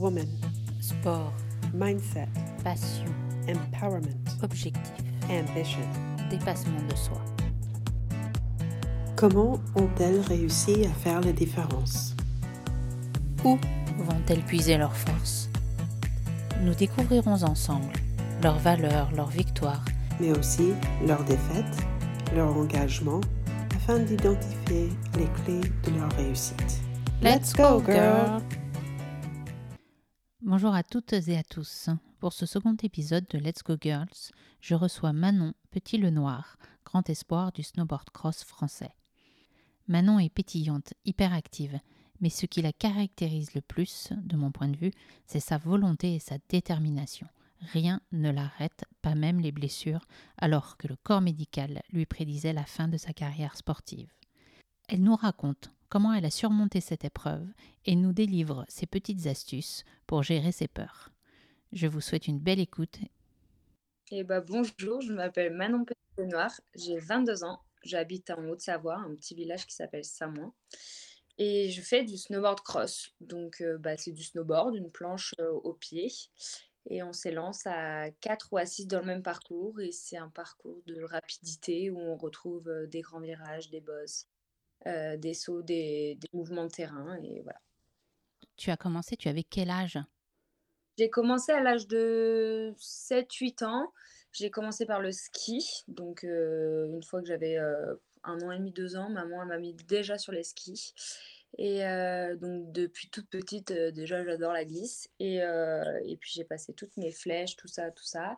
woman, Sport, mindset, passion, empowerment, objectif, ambition. dépassement de soi. Comment ont-elles réussi à faire la différence? Où vont-elles puiser leurs forces? Nous découvrirons ensemble leurs valeurs, leurs victoires, mais aussi leurs défaites, leur engagement, afin d'identifier les clés de leur réussite. Let's go, girl! Bonjour à toutes et à tous. Pour ce second épisode de Let's Go Girls, je reçois Manon Petit-Lenoir, grand espoir du snowboard cross français. Manon est pétillante, hyperactive, mais ce qui la caractérise le plus, de mon point de vue, c'est sa volonté et sa détermination. Rien ne l'arrête, pas même les blessures, alors que le corps médical lui prédisait la fin de sa carrière sportive. Elle nous raconte comment elle a surmonté cette épreuve et nous délivre ses petites astuces pour gérer ses peurs. Je vous souhaite une belle écoute. Eh ben, bonjour, je m'appelle Manon Petit-Noir, j'ai 22 ans, j'habite en Haute-Savoie, un petit village qui s'appelle Samoin. Et je fais du snowboard cross. Donc, euh, bah, c'est du snowboard, une planche euh, au pied. Et on s'élance à 4 ou à 6 dans le même parcours. Et c'est un parcours de rapidité où on retrouve euh, des grands virages, des bosses, euh, des sauts, des, des mouvements de terrain. Et voilà. Tu as commencé, tu avais quel âge? J'ai commencé à l'âge de 7-8 ans. J'ai commencé par le ski. Donc, euh, une fois que j'avais euh, un an et demi, deux ans, maman m'a mis déjà sur les skis. Et euh, donc, depuis toute petite, euh, déjà, j'adore la glisse. Et, euh, et puis, j'ai passé toutes mes flèches, tout ça, tout ça,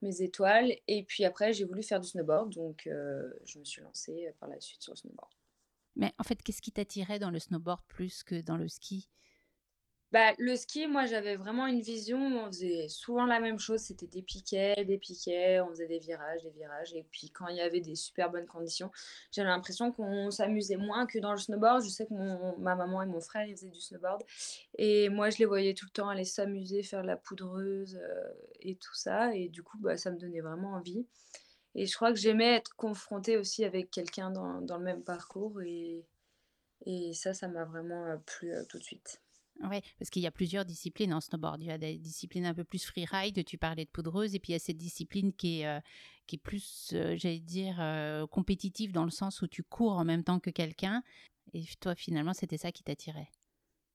mes étoiles. Et puis après, j'ai voulu faire du snowboard. Donc, je me suis lancée par la suite sur le snowboard. Mais en fait, qu'est-ce qui t'attirait dans le snowboard plus que dans le ski? Bah, le ski, moi, j'avais vraiment une vision où on faisait souvent la même chose. C'était des piquets, des piquets, on faisait des virages, des virages. Et puis, quand il y avait des super bonnes conditions, j'avais l'impression qu'on s'amusait moins que dans le snowboard. Je sais que ma maman et mon frère, ils faisaient du snowboard. Et moi, je les voyais tout le temps aller s'amuser, faire la poudreuse euh, et tout ça. Et du coup, bah, ça me donnait vraiment envie. Et je crois que j'aimais être confrontée aussi avec quelqu'un dans, dans le même parcours. Et, et ça, ça m'a vraiment euh, plu euh, tout de suite. Oui, parce qu'il y a plusieurs disciplines en snowboard. Il y a des disciplines un peu plus freeride, tu parlais de poudreuse, et puis il y a cette discipline qui est, euh, qui est plus, j'allais dire, compétitive dans le sens où tu cours en même temps que quelqu'un. Et toi, finalement, c'était ça qui t'attirait?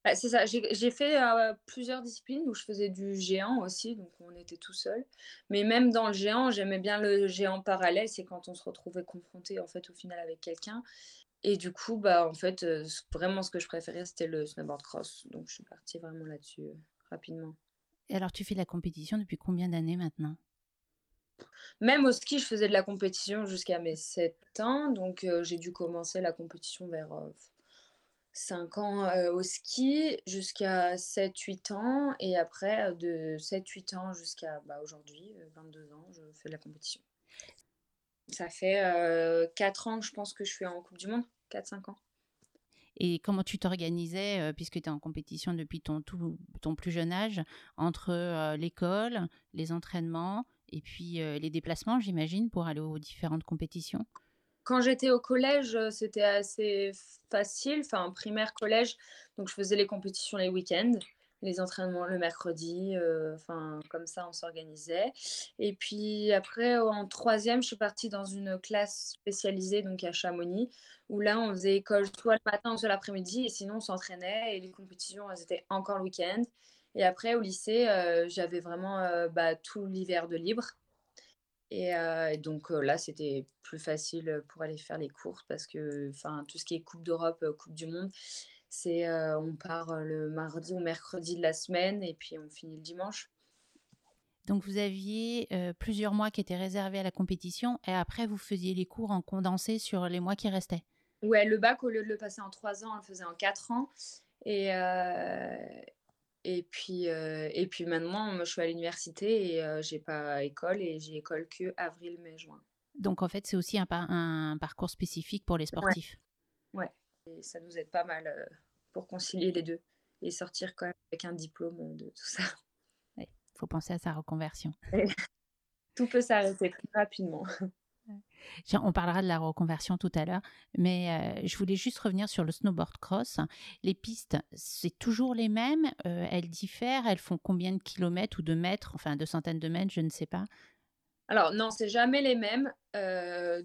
Bah, c'est ça, j'ai fait euh, plusieurs disciplines où je faisais du géant aussi, donc on était tout seul. Mais même dans le géant, j'aimais bien le géant parallèle, c'est quand on se retrouvait confronté en fait au final avec quelqu'un. Et du coup, bah en fait, euh, vraiment ce que je préférais, c'était le snowboard cross. Donc je suis partie vraiment là-dessus euh, rapidement. Et alors, tu fais de la compétition depuis combien d'années maintenant? Même au ski, je faisais de la compétition jusqu'à mes 7 ans, donc j'ai dû commencer la compétition vers 5 ans au ski jusqu'à 7-8 ans et après de 7-8 ans jusqu'à bah, aujourd'hui, euh, 22 ans, je fais de la compétition. Ça fait euh, 4 ans que je pense que je suis en Coupe du Monde, 4-5 ans. Et comment tu t'organisais, puisque tu es en compétition depuis ton, tout, ton plus jeune âge, entre l'école, les entraînements et puis les déplacements, j'imagine, pour aller aux différentes compétitions? Quand j'étais au collège, euh, c'était assez facile, enfin primaire, collège, donc je faisais les compétitions les week-ends, les entraînements le mercredi, euh, enfin comme ça on s'organisait. Et puis après, en troisième, je suis partie dans une classe spécialisée, donc à Chamonix, où là on faisait école soit le matin soit l'après-midi, et sinon on s'entraînait, et les compétitions, elles étaient encore le week-end. Et après, au lycée, euh, j'avais vraiment bah, tout l'hiver de libre. Et, euh, donc euh, là, c'était plus facile pour aller faire les courses parce que tout ce qui est Coupe d'Europe, Coupe du Monde, c'est euh, on part le mardi ou mercredi de la semaine et puis on finit le dimanche. Donc vous aviez plusieurs mois qui étaient réservés à la compétition et après vous faisiez les cours en condensé sur les mois qui restaient? Ouais, le bac, au lieu de le passer en trois ans, on le faisait en quatre ans. Et, et, puis, euh, et puis maintenant, moi, je suis à l'université et euh, j'ai pas école et j'ai école que avril, mai, juin. Donc en fait c'est aussi un, par- un parcours spécifique pour les sportifs. Ouais, et ça nous aide pas mal euh, pour concilier les deux et sortir quand même avec un diplôme de tout ça. Il faut penser à sa reconversion. Tout peut s'arrêter très rapidement. On parlera de la reconversion tout à l'heure, mais je voulais juste revenir sur le snowboard cross. Les pistes, c'est toujours les mêmes Elles diffèrent Elles font combien de kilomètres ou de mètres Enfin, de centaines de mètres, je ne sais pas. Alors non, c'est jamais les mêmes d'un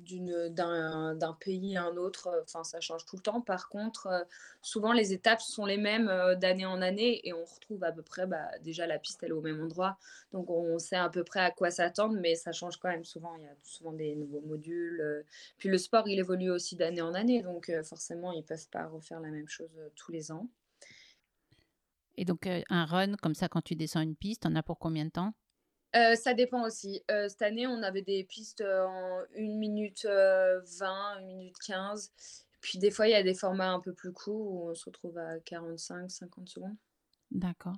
pays à un autre. Enfin, ça change tout le temps. Par contre, souvent les étapes sont les mêmes d'année en année et on retrouve à peu près, bah, déjà la piste elle est au même endroit, donc on sait à peu près à quoi s'attendre, mais ça change quand même souvent. Il y a souvent des nouveaux modules. Puis le sport il évolue aussi d'année en année, donc forcément ils peuvent pas refaire la même chose tous les ans. Et donc un run comme ça quand tu descends une piste, on a pour combien de temps? Euh, ça dépend aussi. Euh, cette année, on avait des pistes en 1 minute 20, 1 minute 15. Puis des fois, il y a des formats un peu plus courts où on se retrouve à 45, 50 secondes. D'accord.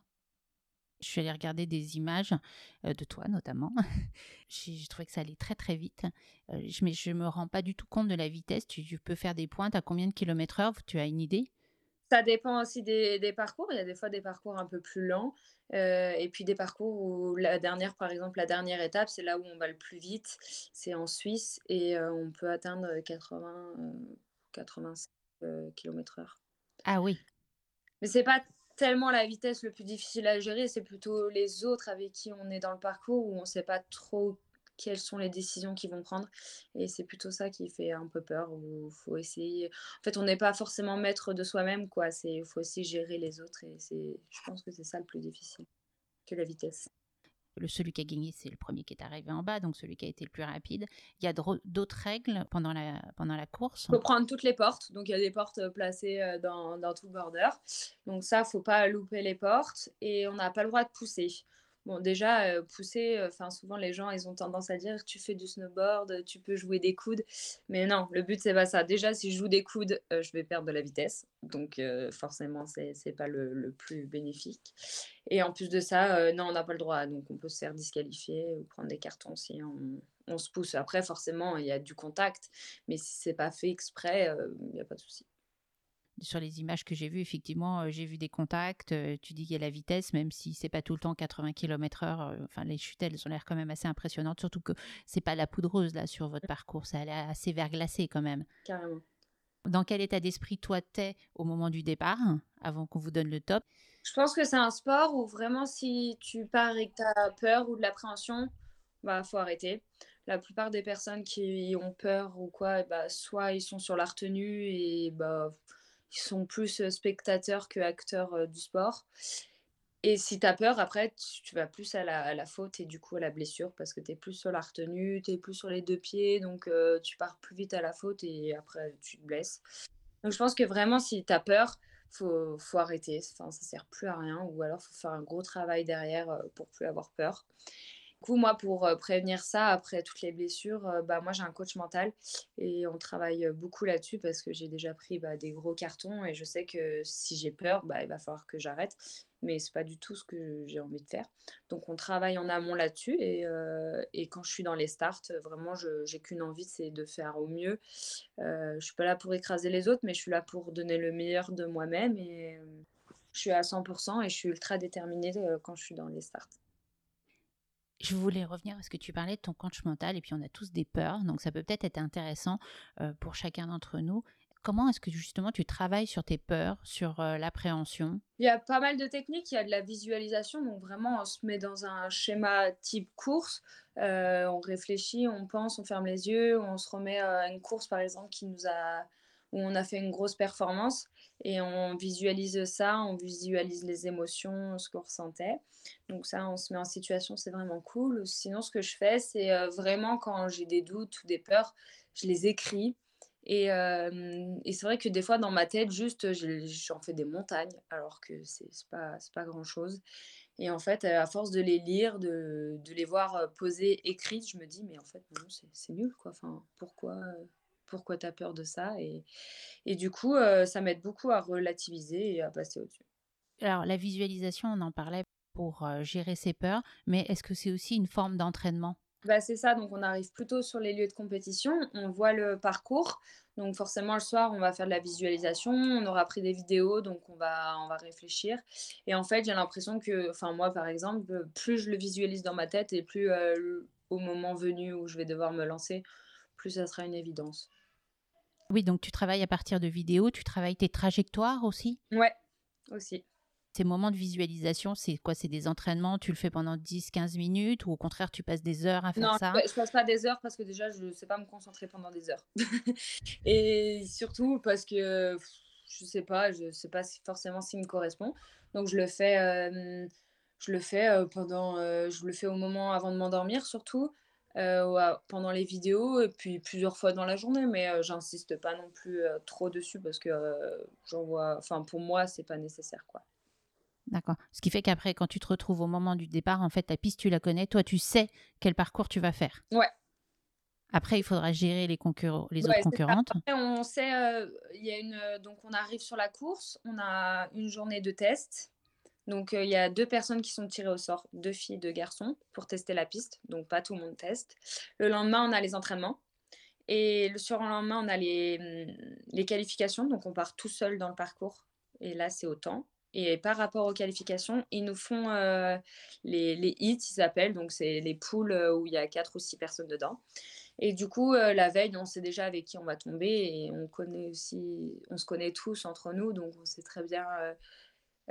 Je suis allée regarder des images de toi notamment. J'ai trouvé que ça allait très très vite. je, mais je me rends pas du tout compte de la vitesse. Tu, tu peux faire des pointes à combien de kilomètres heure Tu as une idée? Ça dépend aussi des, des, parcours. Il y a des fois des parcours un peu plus lents euh, et puis des parcours où la dernière, par exemple, la dernière étape, c'est là où on va le plus vite. C'est en Suisse et euh, on peut atteindre 80, 85 km/h. Ah oui. Mais c'est pas tellement la vitesse le plus difficile à gérer, c'est plutôt les autres avec qui on est dans le parcours où on ne sait pas trop quelles sont les décisions qu'ils vont prendre. Et c'est plutôt ça qui fait un peu peur, où faut essayer. En fait, on n'est pas forcément maître de soi-même, quoi. Il faut aussi gérer les autres. Et je pense que c'est ça le plus difficile que la vitesse. Le celui qui a gagné, c'est le premier qui est arrivé en bas, donc celui qui a été le plus rapide. Il y a d'autres règles pendant la, pendant la course? Il faut prendre toutes les portes. Donc, il y a des portes euh, placées euh, dans, dans tout le border. Donc, ça, il ne faut pas louper les portes. Et on n'a pas le droit de pousser. Bon, déjà, euh, pousser, euh, souvent les gens, ils ont tendance à dire tu fais du snowboard, tu peux jouer des coudes. Mais non, le but, c'est pas ça. Déjà, si je joue des coudes, euh, je vais perdre de la vitesse. Donc, forcément, c'est n'est pas le, le, plus bénéfique. Et en plus de ça, non, on n'a pas le droit. Donc, on peut se faire disqualifier ou prendre des cartons si on, on se pousse. Après, forcément, il y a du contact. Mais si c'est pas fait exprès, il n'y a pas de souci sur les images que j'ai vues, effectivement, j'ai vu des contacts. tu dis qu'il y a la vitesse, même si c'est pas tout le temps 80 km/h. enfin, les chutes, elles ont l'air quand même assez impressionnantes, surtout que c'est pas la poudreuse là sur votre parcours, ça a l'air assez verglacé quand même. Carrément. Dans quel état d'esprit toi t'es au moment du départ, avant qu'on vous donne le top? Je pense que c'est un sport où vraiment si tu pars et que tu as peur ou de l'appréhension, bah faut arrêter. La plupart des personnes qui ont peur ou quoi, bah, soit ils sont sur la retenue et bah qui sont plus spectateurs que acteurs du sport. Et si tu as peur, après, tu, vas plus à la, faute et du coup à la blessure parce que tu es plus sur la retenue, tu es plus sur les deux pieds, donc tu pars plus vite à la faute et après tu te blesses. Donc je pense que vraiment, si tu as peur, faut, faut arrêter. Enfin, ça sert plus à rien ou alors faut faire un gros travail derrière pour plus avoir peur moi, pour prévenir ça, après toutes les blessures, bah, moi, j'ai un coach mental et on travaille beaucoup là-dessus parce que j'ai déjà pris bah, des gros cartons et je sais que si j'ai peur, bah, il va falloir que j'arrête. Mais c'est pas du tout ce que j'ai envie de faire. Donc, on travaille en amont là-dessus et, et, quand je suis dans les starts, vraiment, je j'ai qu'une envie, c'est de faire au mieux. Euh, je suis pas là pour écraser les autres, mais je suis là pour donner le meilleur de moi-même et je suis à 100% et je suis ultra déterminée quand je suis dans les starts. Je voulais revenir à ce que tu parlais de ton coach mental, et puis on a tous des peurs, donc ça peut peut-être être intéressant euh, pour chacun d'entre nous. Comment est-ce que justement tu travailles sur tes peurs, sur euh, l'appréhension? Il y a pas mal de techniques, il y a de la visualisation, donc vraiment on se met dans un schéma type course, euh, on réfléchit, on pense, on ferme les yeux, on se remet à une course par exemple qui nous a où on a fait une grosse performance et on visualise ça, on visualise les émotions, ce qu'on ressentait. Donc ça, on se met en situation, c'est vraiment cool. Sinon, ce que je fais, c'est euh, vraiment quand j'ai des doutes ou des peurs, je les écris. Et, euh, c'est vrai que des fois, dans ma tête, juste, j'en fais des montagnes, alors que c'est pas, pas grand-chose. Et en fait, à force de les lire, de, de les voir euh, posées, écrites, je me dis, mais en fait, c'est nul, quoi. Enfin, pourquoi pourquoi tu as peur de ça. Et, et du coup, ça m'aide beaucoup à relativiser et à passer au-dessus. Alors, la visualisation, on en parlait pour gérer ses peurs, mais est-ce que c'est aussi une forme d'entraînement? Bah, c'est ça, donc on arrive plutôt sur les lieux de compétition, on voit le parcours, donc forcément le soir on va faire de la visualisation, on aura pris des vidéos, donc on va, on va réfléchir. Et en fait j'ai l'impression que, enfin moi par exemple, plus je le visualise dans ma tête et plus au moment venu où je vais devoir me lancer, plus ça sera une évidence. Oui, donc tu travailles à partir de vidéos, tu travailles tes trajectoires aussi? Ouais, aussi. Ces moments de visualisation, c'est quoi? C'est des entraînements, tu le fais pendant 10-15 minutes ou au contraire tu passes des heures à faire non, ça? je, je passe pas des heures parce que déjà je ne sais pas me concentrer pendant des heures. Et surtout parce que je sais pas, je sais pas si forcément s'il me correspond. Donc je le fais, euh, je le fais euh, pendant, euh, je le fais au moment avant de m'endormir surtout. Euh, pendant les vidéos et puis plusieurs fois dans la journée, mais euh, j'insiste pas non plus euh, trop dessus parce que j'en vois, enfin pour moi c'est pas nécessaire quoi. D'accord. Ce qui fait qu'après, quand tu te retrouves au moment du départ, en fait, ta piste, tu la connais. Toi, tu sais quel parcours tu vas faire. Ouais. Après, il faudra gérer les, concurrents, les Ouais, autres concurrentes. Après, on sait, euh, il y a une, donc on arrive sur la course, on a une journée de test. Donc euh, il y a deux personnes qui sont tirées au sort, deux filles, deux garçons, pour tester la piste. Donc pas tout le monde teste. Le lendemain, on a les entraînements. Et le surlendemain, on a les, hum, les qualifications. Donc on part tout seul dans le parcours. Et là, c'est au temps. Et par rapport aux qualifications, ils nous font euh, les, hits, ils s'appellent. Donc c'est les poules euh, où il y a quatre ou six personnes dedans. Et du coup, la veille, on sait déjà avec qui on va tomber et on se connaît tous entre nous, donc on sait très bien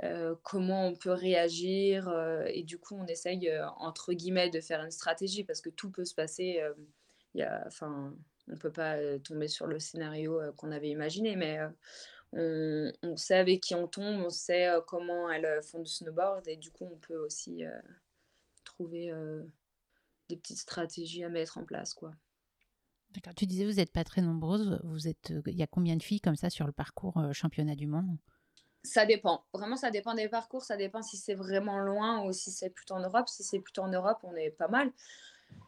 euh, comment on peut réagir. euh, et du coup, on essaye euh, entre guillemets de faire une stratégie parce que tout peut se passer. y on peut pas tomber sur le scénario qu'on avait imaginé, mais on, sait avec qui on tombe, on sait comment elles font du snowboard et du coup, on peut aussi trouver des petites stratégies à mettre en place, quoi. D'accord. Tu disais, vous n'êtes pas très nombreuses. Vous êtes, il y a combien de filles comme ça sur le parcours championnat du monde? Ça dépend. Vraiment, ça dépend des parcours. Ça dépend si c'est vraiment loin ou si c'est plutôt en Europe. Si c'est plutôt en Europe, on est pas mal.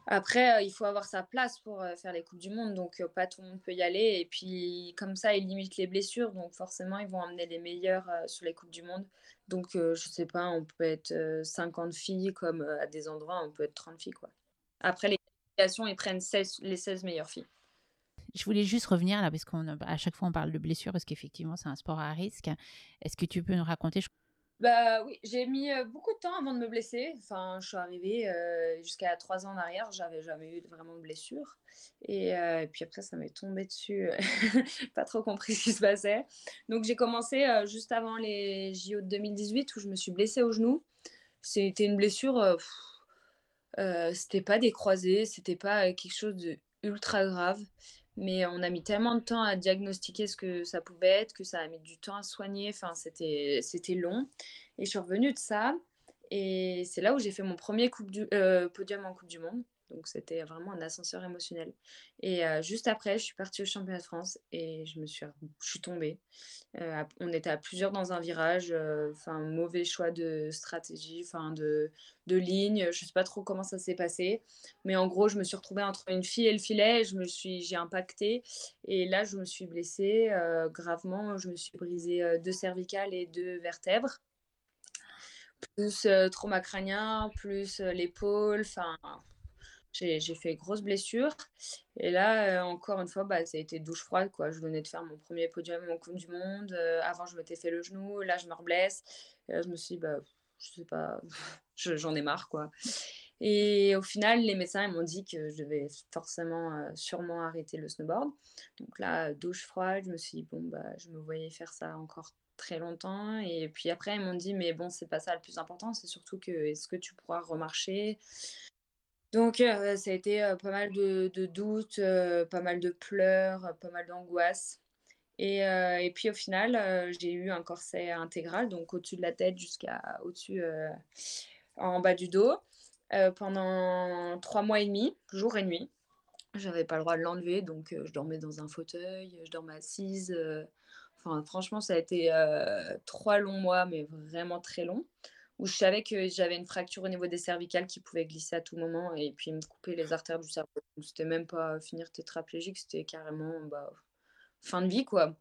Après, euh, il faut avoir sa place pour euh, faire les Coupes du Monde. Donc, euh, pas tout le monde peut y aller. Et puis, comme ça, ils limitent les blessures. Donc, forcément, ils vont emmener les meilleurs sur les Coupes du Monde. Donc, je sais pas, on peut être euh, 50 filles, comme à des endroits, on peut être 30 filles. Quoi. Après, les qualifications, ils prennent 16 les 16 meilleures filles. Je voulais juste revenir là, parce qu'à chaque fois on parle de blessures, parce qu'effectivement c'est un sport à risque. Est-ce que tu peux nous raconter Bah oui, j'ai mis euh, beaucoup de temps avant de me blesser. Enfin, je suis arrivée euh, jusqu'à trois ans en arrière, j'avais jamais eu vraiment de blessure. Et, euh, et puis après, ça m'est tombé dessus. Pas trop compris ce qui se passait. Donc j'ai commencé juste avant les JO de 2018 où je me suis blessée au genou. C'était une blessure, c'était pas des croisés, c'était pas quelque chose de ultra grave. Mais on a mis tellement de temps à diagnostiquer ce que ça pouvait être, que ça a mis du temps à soigner. Enfin, c'était, long. Et je suis revenue de ça. Et c'est là où j'ai fait mon premier euh, podium en Coupe du Monde. Donc c'était vraiment un ascenseur émotionnel. Et euh, juste après, je suis partie au championnat de France et je me suis, je suis tombée. Euh, on était à plusieurs dans un virage. euh, Enfin, mauvais choix de stratégie, enfin de, de ligne. Je sais pas trop comment ça s'est passé. Mais en gros, je me suis retrouvée entre une fille et le filet. et Je me suis, j'ai impacté. Et là, je me suis blessée gravement. Je me suis brisé euh, deux cervicales et deux vertèbres plus trauma crânien, plus l'épaule, enfin, j'ai fait grosse blessure. Et là, euh, encore une fois, bah, ça a été douche froide, quoi. Je venais de faire mon premier podium en Coupe du Monde. euh, avant, je m'étais fait le genou. Là, je me reblesse. Et là, je me suis dit, bah, je sais pas, je- j'en ai marre, quoi. Et au final, les médecins m'ont dit que je devais forcément, euh, sûrement arrêter le snowboard. Donc là, douche froide, je me suis dit, bon, bah, je me voyais faire ça encore très longtemps. Et puis après, ils m'ont dit, mais bon, c'est pas ça le plus important, c'est surtout que est-ce que tu pourras remarcher? Donc, euh, ça a été pas mal de, doutes, pas mal de pleurs, pas mal d'angoisse. Et, puis au final, j'ai eu un corset intégral, donc au-dessus de la tête jusqu'à au-dessus, en bas du dos, pendant trois mois et demi, jour et nuit. J'avais pas le droit de l'enlever, donc je dormais dans un fauteuil, je dormais assise. Enfin, franchement, ça a été trois longs mois, mais vraiment très longs, où je savais que j'avais une fracture au niveau des cervicales qui pouvait glisser à tout moment et puis me couper les artères du cerveau. Donc, C'était même pas finir tétraplégique, c'était carrément bah, fin de vie, quoi.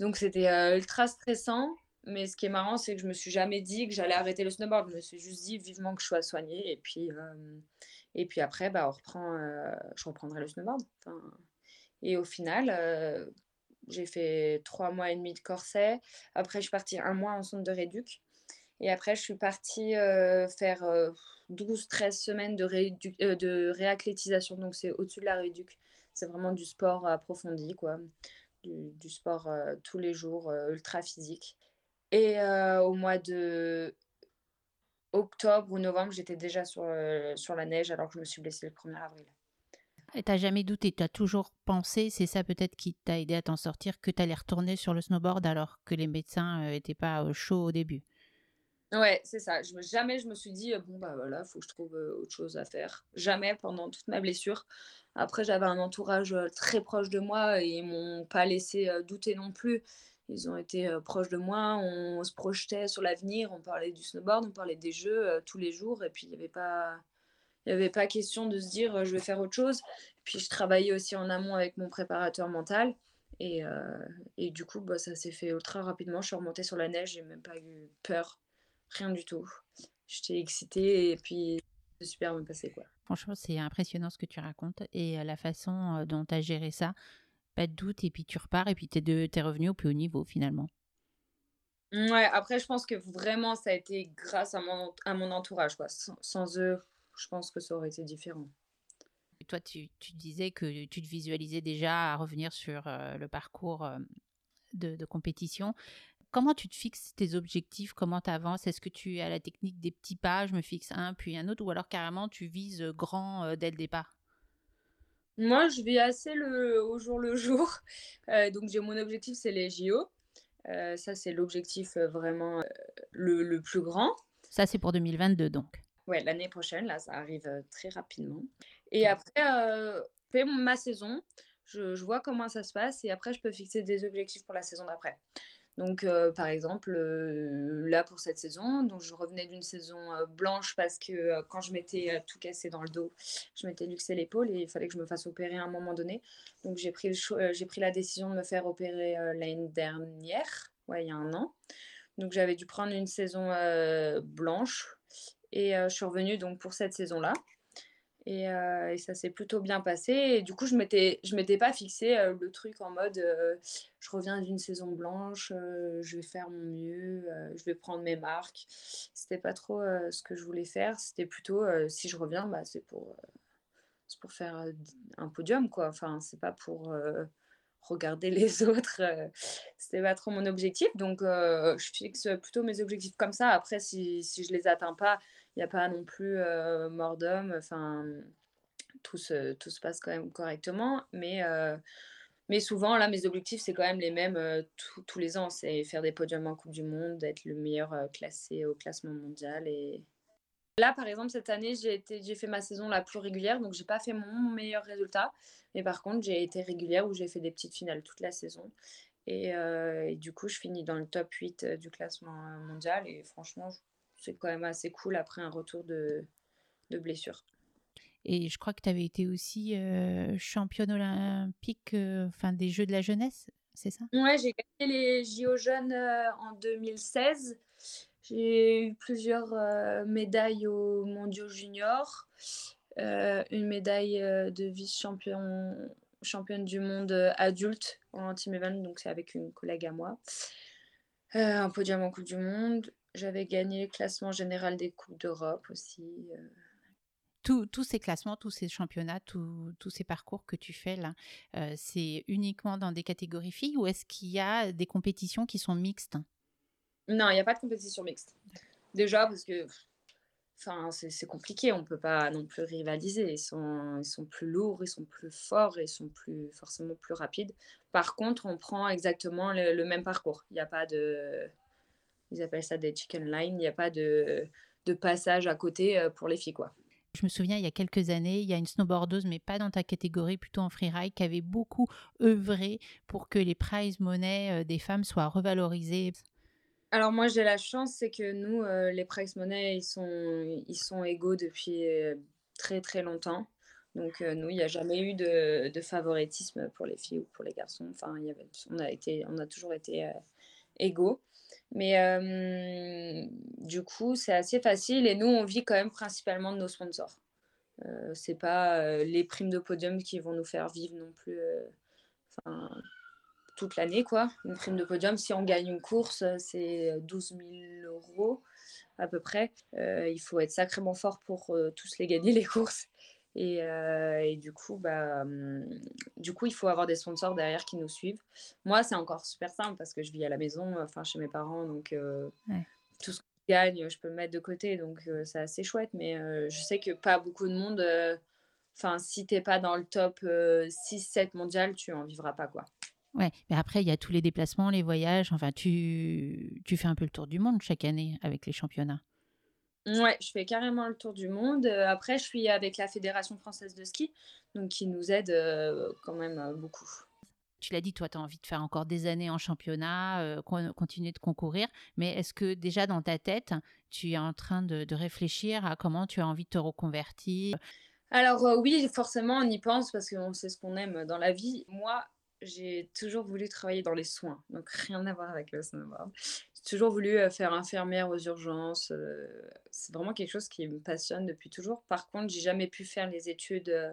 Donc, c'était euh, ultra stressant. Mais ce qui est marrant, c'est que je me suis jamais dit que j'allais arrêter le snowboard. Je me suis juste dit vivement que je sois soignée. Et puis, euh, et puis après, bah, euh, je reprendrai le snowboard. Et au final, j'ai fait trois mois et demi de corset. Après, je suis partie un mois en centre de réduc. Et après, je suis partie euh, faire euh, 12-13 semaines de, réédu- euh. Donc, c'est au-dessus de la réduc. C'est vraiment du sport approfondi, quoi. Du, sport tous les jours, ultra physique. Et au mois de octobre ou novembre, j'étais déjà sur, sur la neige alors que je me suis blessée le 1er avril. Et t'as jamais douté, tu as toujours pensé, c'est ça peut-être qui t'a aidé à t'en sortir, que tu allais retourner sur le snowboard alors que les médecins n'étaient pas chauds au début? Ouais, c'est ça. Jamais je me suis dit, bon, bah voilà, faut que je trouve autre chose à faire. Jamais pendant toute ma blessure. Après, j'avais un entourage très proche de moi et ils m'ont pas laissé douter non plus. Ils ont été proches de moi, on se projetait sur l'avenir, on parlait du snowboard, on parlait des jeux tous les jours et puis il n'y avait pas il n'y avait pas question de se dire je vais faire autre chose. Puis je travaillais aussi en amont avec mon préparateur mental. Et, et du coup, bah, ça s'est fait ultra rapidement. Je suis remontée sur la neige, j'ai même pas eu peur, rien du tout. J'étais excitée et puis c'est super bien passé. Quoi. Franchement, c'est impressionnant ce que tu racontes et la façon dont tu as géré ça. Pas de doute, et puis tu repars, et puis tu es, es revenu au plus haut niveau finalement. Ouais, après, je pense que vraiment, ça a été grâce à mon, à mon entourage. Quoi. sans eux, je pense que ça aurait été différent. Et toi, tu, disais que tu te visualisais déjà à revenir sur euh, le parcours euh, de, compétition. Comment tu te fixes tes objectifs? Comment tu avances? Est-ce que tu as la technique des petits pas, je me fixe un puis un autre, ou alors carrément tu vises grand euh, dès le départ? Moi, je vais assez le, au jour le jour. donc, j'ai mon objectif, c'est les JO. ça, c'est l'objectif vraiment le, le plus grand. Ça, c'est pour 2022, donc Ouais, l'année prochaine, là, ça arrive très rapidement. Et après, euh, fais ma saison, je, je, vois comment ça se passe et après, je peux fixer des objectifs pour la saison d'après. Donc, par exemple, là pour cette saison, donc je revenais d'une saison blanche parce que quand je m'étais tout cassé dans le dos, je m'étais luxé l'épaule et il fallait que je me fasse opérer à un moment donné. Donc, j'ai pris, pris la décision de me faire opérer l'année dernière, ouais, il y a un an. Donc, j'avais dû prendre une saison blanche et je suis revenue donc pour cette saison-là. Et, ça s'est plutôt bien passé. Et du coup, je m'étais, je m'étais pas fixé le truc en mode je reviens d'une saison blanche, je vais faire mon mieux, je vais prendre mes marques. C'était pas trop ce que je voulais faire. C'était plutôt si je reviens, bah, c'est pour, c'est pour faire un podium, quoi. Enfin, c'est pas pour regarder les autres. C'était pas trop mon objectif. Donc, je fixe plutôt mes objectifs comme ça. Après, si, si je les atteins pas, n'y a pas non plus mort d'homme. Enfin, tout se, passe quand même correctement. Mais, mais souvent, là, mes objectifs, c'est quand même les mêmes tous les ans. C'est faire des podiums en Coupe du Monde, être le meilleur classé au classement mondial. Et là, par exemple, cette année, j'ai, fait ma saison la plus régulière. Donc, j'ai pas fait mon meilleur résultat. Mais par contre, j'ai été régulière où j'ai fait des petites finales toute la saison. Et, et, du coup, je finis dans le top 8 du classement mondial. Et franchement, c'est quand même assez cool après un retour de, de blessure. Et je crois que tu avais été aussi euh, championne olympique euh, enfin, des Jeux de la jeunesse, c'est ça? Ouais, j'ai gagné les JO jeunes euh, en 2016. J'ai eu plusieurs médailles aux mondiaux juniors, une médaille de vice-champion championne du monde adulte en team event, donc c'est avec une collègue à moi. un podium en Coupe du Monde, j'avais gagné le classement général des Coupes d'Europe aussi. Euh. tous ces classements, tous ces championnats, tous ces parcours que tu fais là, euh, c'est uniquement dans des catégories filles ou est-ce qu'il y a des compétitions qui sont mixtes? Non, il n'y a pas de compétition mixte. Déjà parce que enfin, c'est compliqué, on ne peut pas non plus rivaliser. Ils sont, ils sont plus lourds, ils sont plus forts, ils sont plus, forcément plus rapides. Par contre, on prend exactement le même parcours. Il n'y a pas de ils appellent ça des chicken line. Il n'y a pas de, de, passage à côté euh, pour les filles, quoi. Je me souviens, il y a quelques années, il y a une snowboardeuse, mais pas dans ta catégorie, plutôt en freeride, qui avait beaucoup œuvré pour que les prize money euh, des femmes soient revalorisées. Alors moi, j'ai la chance, c'est que nous, euh, les prize money, ils sont, ils sont égaux depuis très très longtemps. Donc nous, il n'y a jamais eu de, de, favoritisme pour les filles ou pour les garçons. Enfin, il y avait, on, a été, on a toujours été égaux. Mais du coup, c'est assez facile et nous, on vit quand même principalement de nos sponsors. Euh, c'est pas les primes de podium qui vont nous faire vivre non plus toute l'année. quoi. Une prime de podium, si on gagne une course, c'est 12 000 euros à peu près. il faut être sacrément fort pour tous les gagner, les courses. Et, et, du coup, bah, du coup, il faut avoir des sponsors derrière qui nous suivent. Moi, c'est encore super simple parce que je vis à la maison, enfin chez mes parents, donc tout ce que je gagne, je peux le mettre de côté, donc c'est assez chouette. Mais je sais que pas beaucoup de monde. Enfin, si t'es pas dans le top 6-7 mondial, tu en vivras pas, quoi. Ouais, mais après, il y a tous les déplacements, les voyages. Enfin, tu, tu fais un peu le tour du monde chaque année avec les championnats. Ouais, je fais carrément le tour du monde. Après, je suis avec la Fédération française de ski, donc qui nous aide quand même beaucoup. Tu l'as dit, toi, tu as envie de faire encore des années en championnat, continuer de concourir, mais est-ce que déjà dans ta tête, tu es en train de, de réfléchir à comment tu as envie de te reconvertir? Alors oui, forcément, on y pense parce qu'on sait ce qu'on aime dans la vie. Moi, j'ai toujours voulu travailler dans les soins, donc rien à voir avec le snowboard. J'ai toujours voulu euh, faire infirmière aux urgences. Euh, c'est vraiment quelque chose qui me passionne depuis toujours. Par contre, j'ai jamais pu faire les études euh,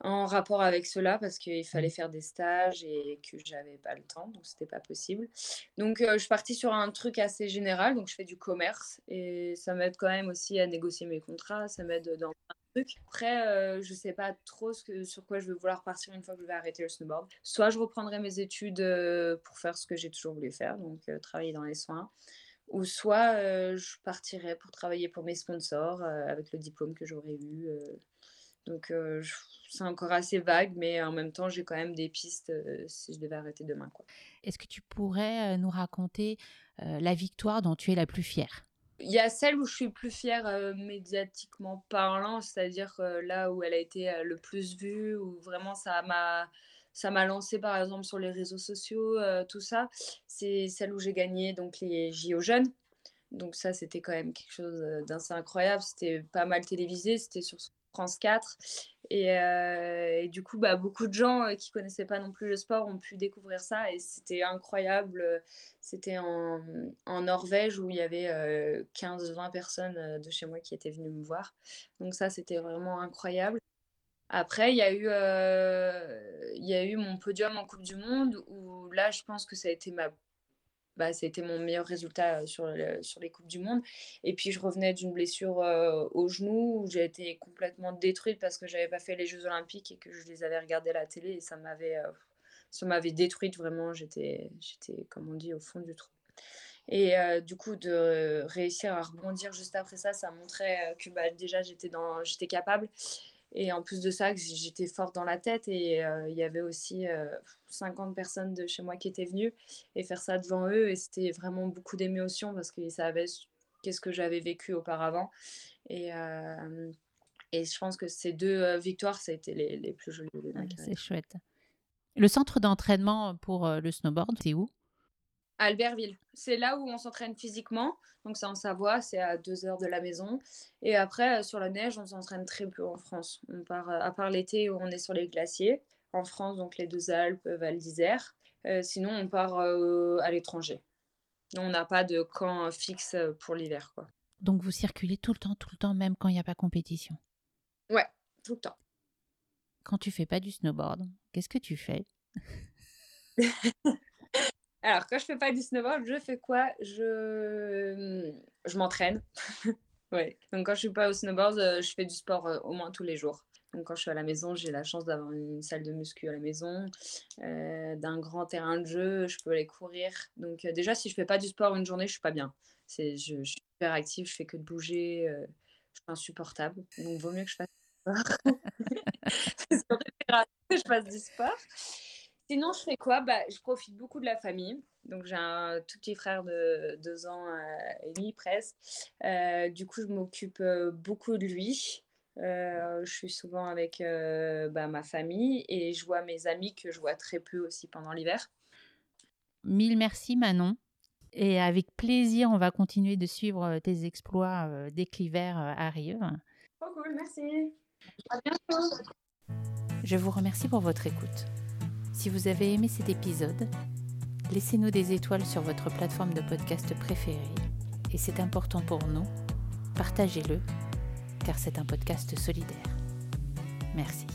en rapport avec cela parce qu'il fallait faire des stages et que j'avais pas le temps, donc c'était pas possible. Donc je suis partie sur un truc assez général, donc je fais du commerce et ça m'aide quand même aussi à négocier mes contrats, ça m'aide dans après, euh, je sais pas trop sur quoi je vais vouloir partir une fois que je vais arrêter le snowboard. Soit je reprendrai mes études euh, pour faire ce que j'ai toujours voulu faire, donc euh, travailler dans les soins. Ou soit je partirai pour travailler pour mes sponsors avec le diplôme que j'aurais eu. donc c'est encore assez vague, mais en même temps, j'ai quand même des pistes si je devais arrêter demain. Est-ce que tu pourrais nous raconter la victoire dont tu es la plus fière? Il y a celle où je suis plus fière euh, médiatiquement parlant, c'est-à-dire euh, là où elle a été euh, le plus vue, où vraiment ça m'a ça m'a lancé par exemple sur les réseaux sociaux, tout ça. C'est celle où j'ai gagné donc les JO jeunes. Donc ça c'était quand même quelque chose d'assez incroyable. C'était pas mal télévisé, c'était sur France 4. Euh, et, du coup, bah, beaucoup de gens euh, qui connaissaient pas non plus le sport ont pu découvrir ça et c'était incroyable. C'était en, Norvège où il y avait 15-20 euh, personnes de chez moi qui étaient venues me voir. Donc ça, c'était vraiment incroyable. Après, il y, a eu, il y a eu mon podium en Coupe du Monde où là, je pense que ça a été ma bah, c'était mon meilleur résultat sur, sur les Coupes du Monde. Et puis, je revenais d'une blessure au genou où j'ai été complètement détruite parce que j'avais pas fait les Jeux Olympiques et que je les avais regardés à la télé et ça m'avait, ça m'avait détruite vraiment. J'étais, j'étais, comme on dit, au fond du trou. Et du coup, de réussir à rebondir juste après ça, ça montrait que bah, déjà j'étais, dans, j'étais capable. Et en plus de ça, j'étais forte dans la tête et euh, il y avait aussi 50 euh, personnes de chez moi qui étaient venues et faire ça devant eux. Et c'était vraiment beaucoup d'émotions parce qu'ils savaient qu'est-ce que j'avais vécu auparavant. Et, euh, et je pense que ces deux victoires, ça a été les, les plus jolies. c'est chouette. Le centre d'entraînement pour le snowboard, c'est où? Albertville. C'est là où on s'entraîne physiquement. Donc, c'est en Savoie, c'est à deux heures de la maison. Et après, euh, sur la neige, on s'entraîne très peu en France. On part, euh, à part l'été où on est sur les glaciers. En France, donc les deux Alpes, Val d'Isère. Euh, sinon, on part à l'étranger. On n'a pas de camp fixe pour l'hiver. quoi. Donc, vous circulez tout le temps, tout le temps, même quand il n'y a pas compétition? Ouais, tout le temps. Quand tu fais pas du snowboard, qu'est-ce que tu fais? Alors, quand je fais pas du snowboard, je fais quoi? Je, je m'entraîne. ouais. Donc, quand je suis pas au snowboard, euh, je fais du sport euh, au moins tous les jours. Donc, quand je suis à la maison, j'ai la chance d'avoir une salle de muscu à la maison, euh, d'un grand terrain de jeu, je peux aller courir. Donc, déjà, si je fais pas du sport une journée, je suis pas bien. Je, suis hyper active, je fais que de bouger, je suis insupportable. Donc, vaut mieux que je fasse du sport. je fasse du sport. Sinon, je fais quoi? Bah, Je profite beaucoup de la famille. Donc, j'ai un tout petit frère de deux ans euh, et demi presque. Euh, du coup, je m'occupe euh, beaucoup de lui. je suis souvent avec bah, ma famille et je vois mes amis que je vois très peu aussi pendant l'hiver. Mille merci Manon. Et avec plaisir, on va continuer de suivre tes exploits dès que l'hiver arrive. Oh cool, merci. À bientôt. Je vous remercie pour votre écoute. Si vous avez aimé cet épisode, laissez-nous des étoiles sur votre plateforme de podcast préférée. Et c'est important pour nous. Partagez-le, car c'est un podcast solidaire. Merci.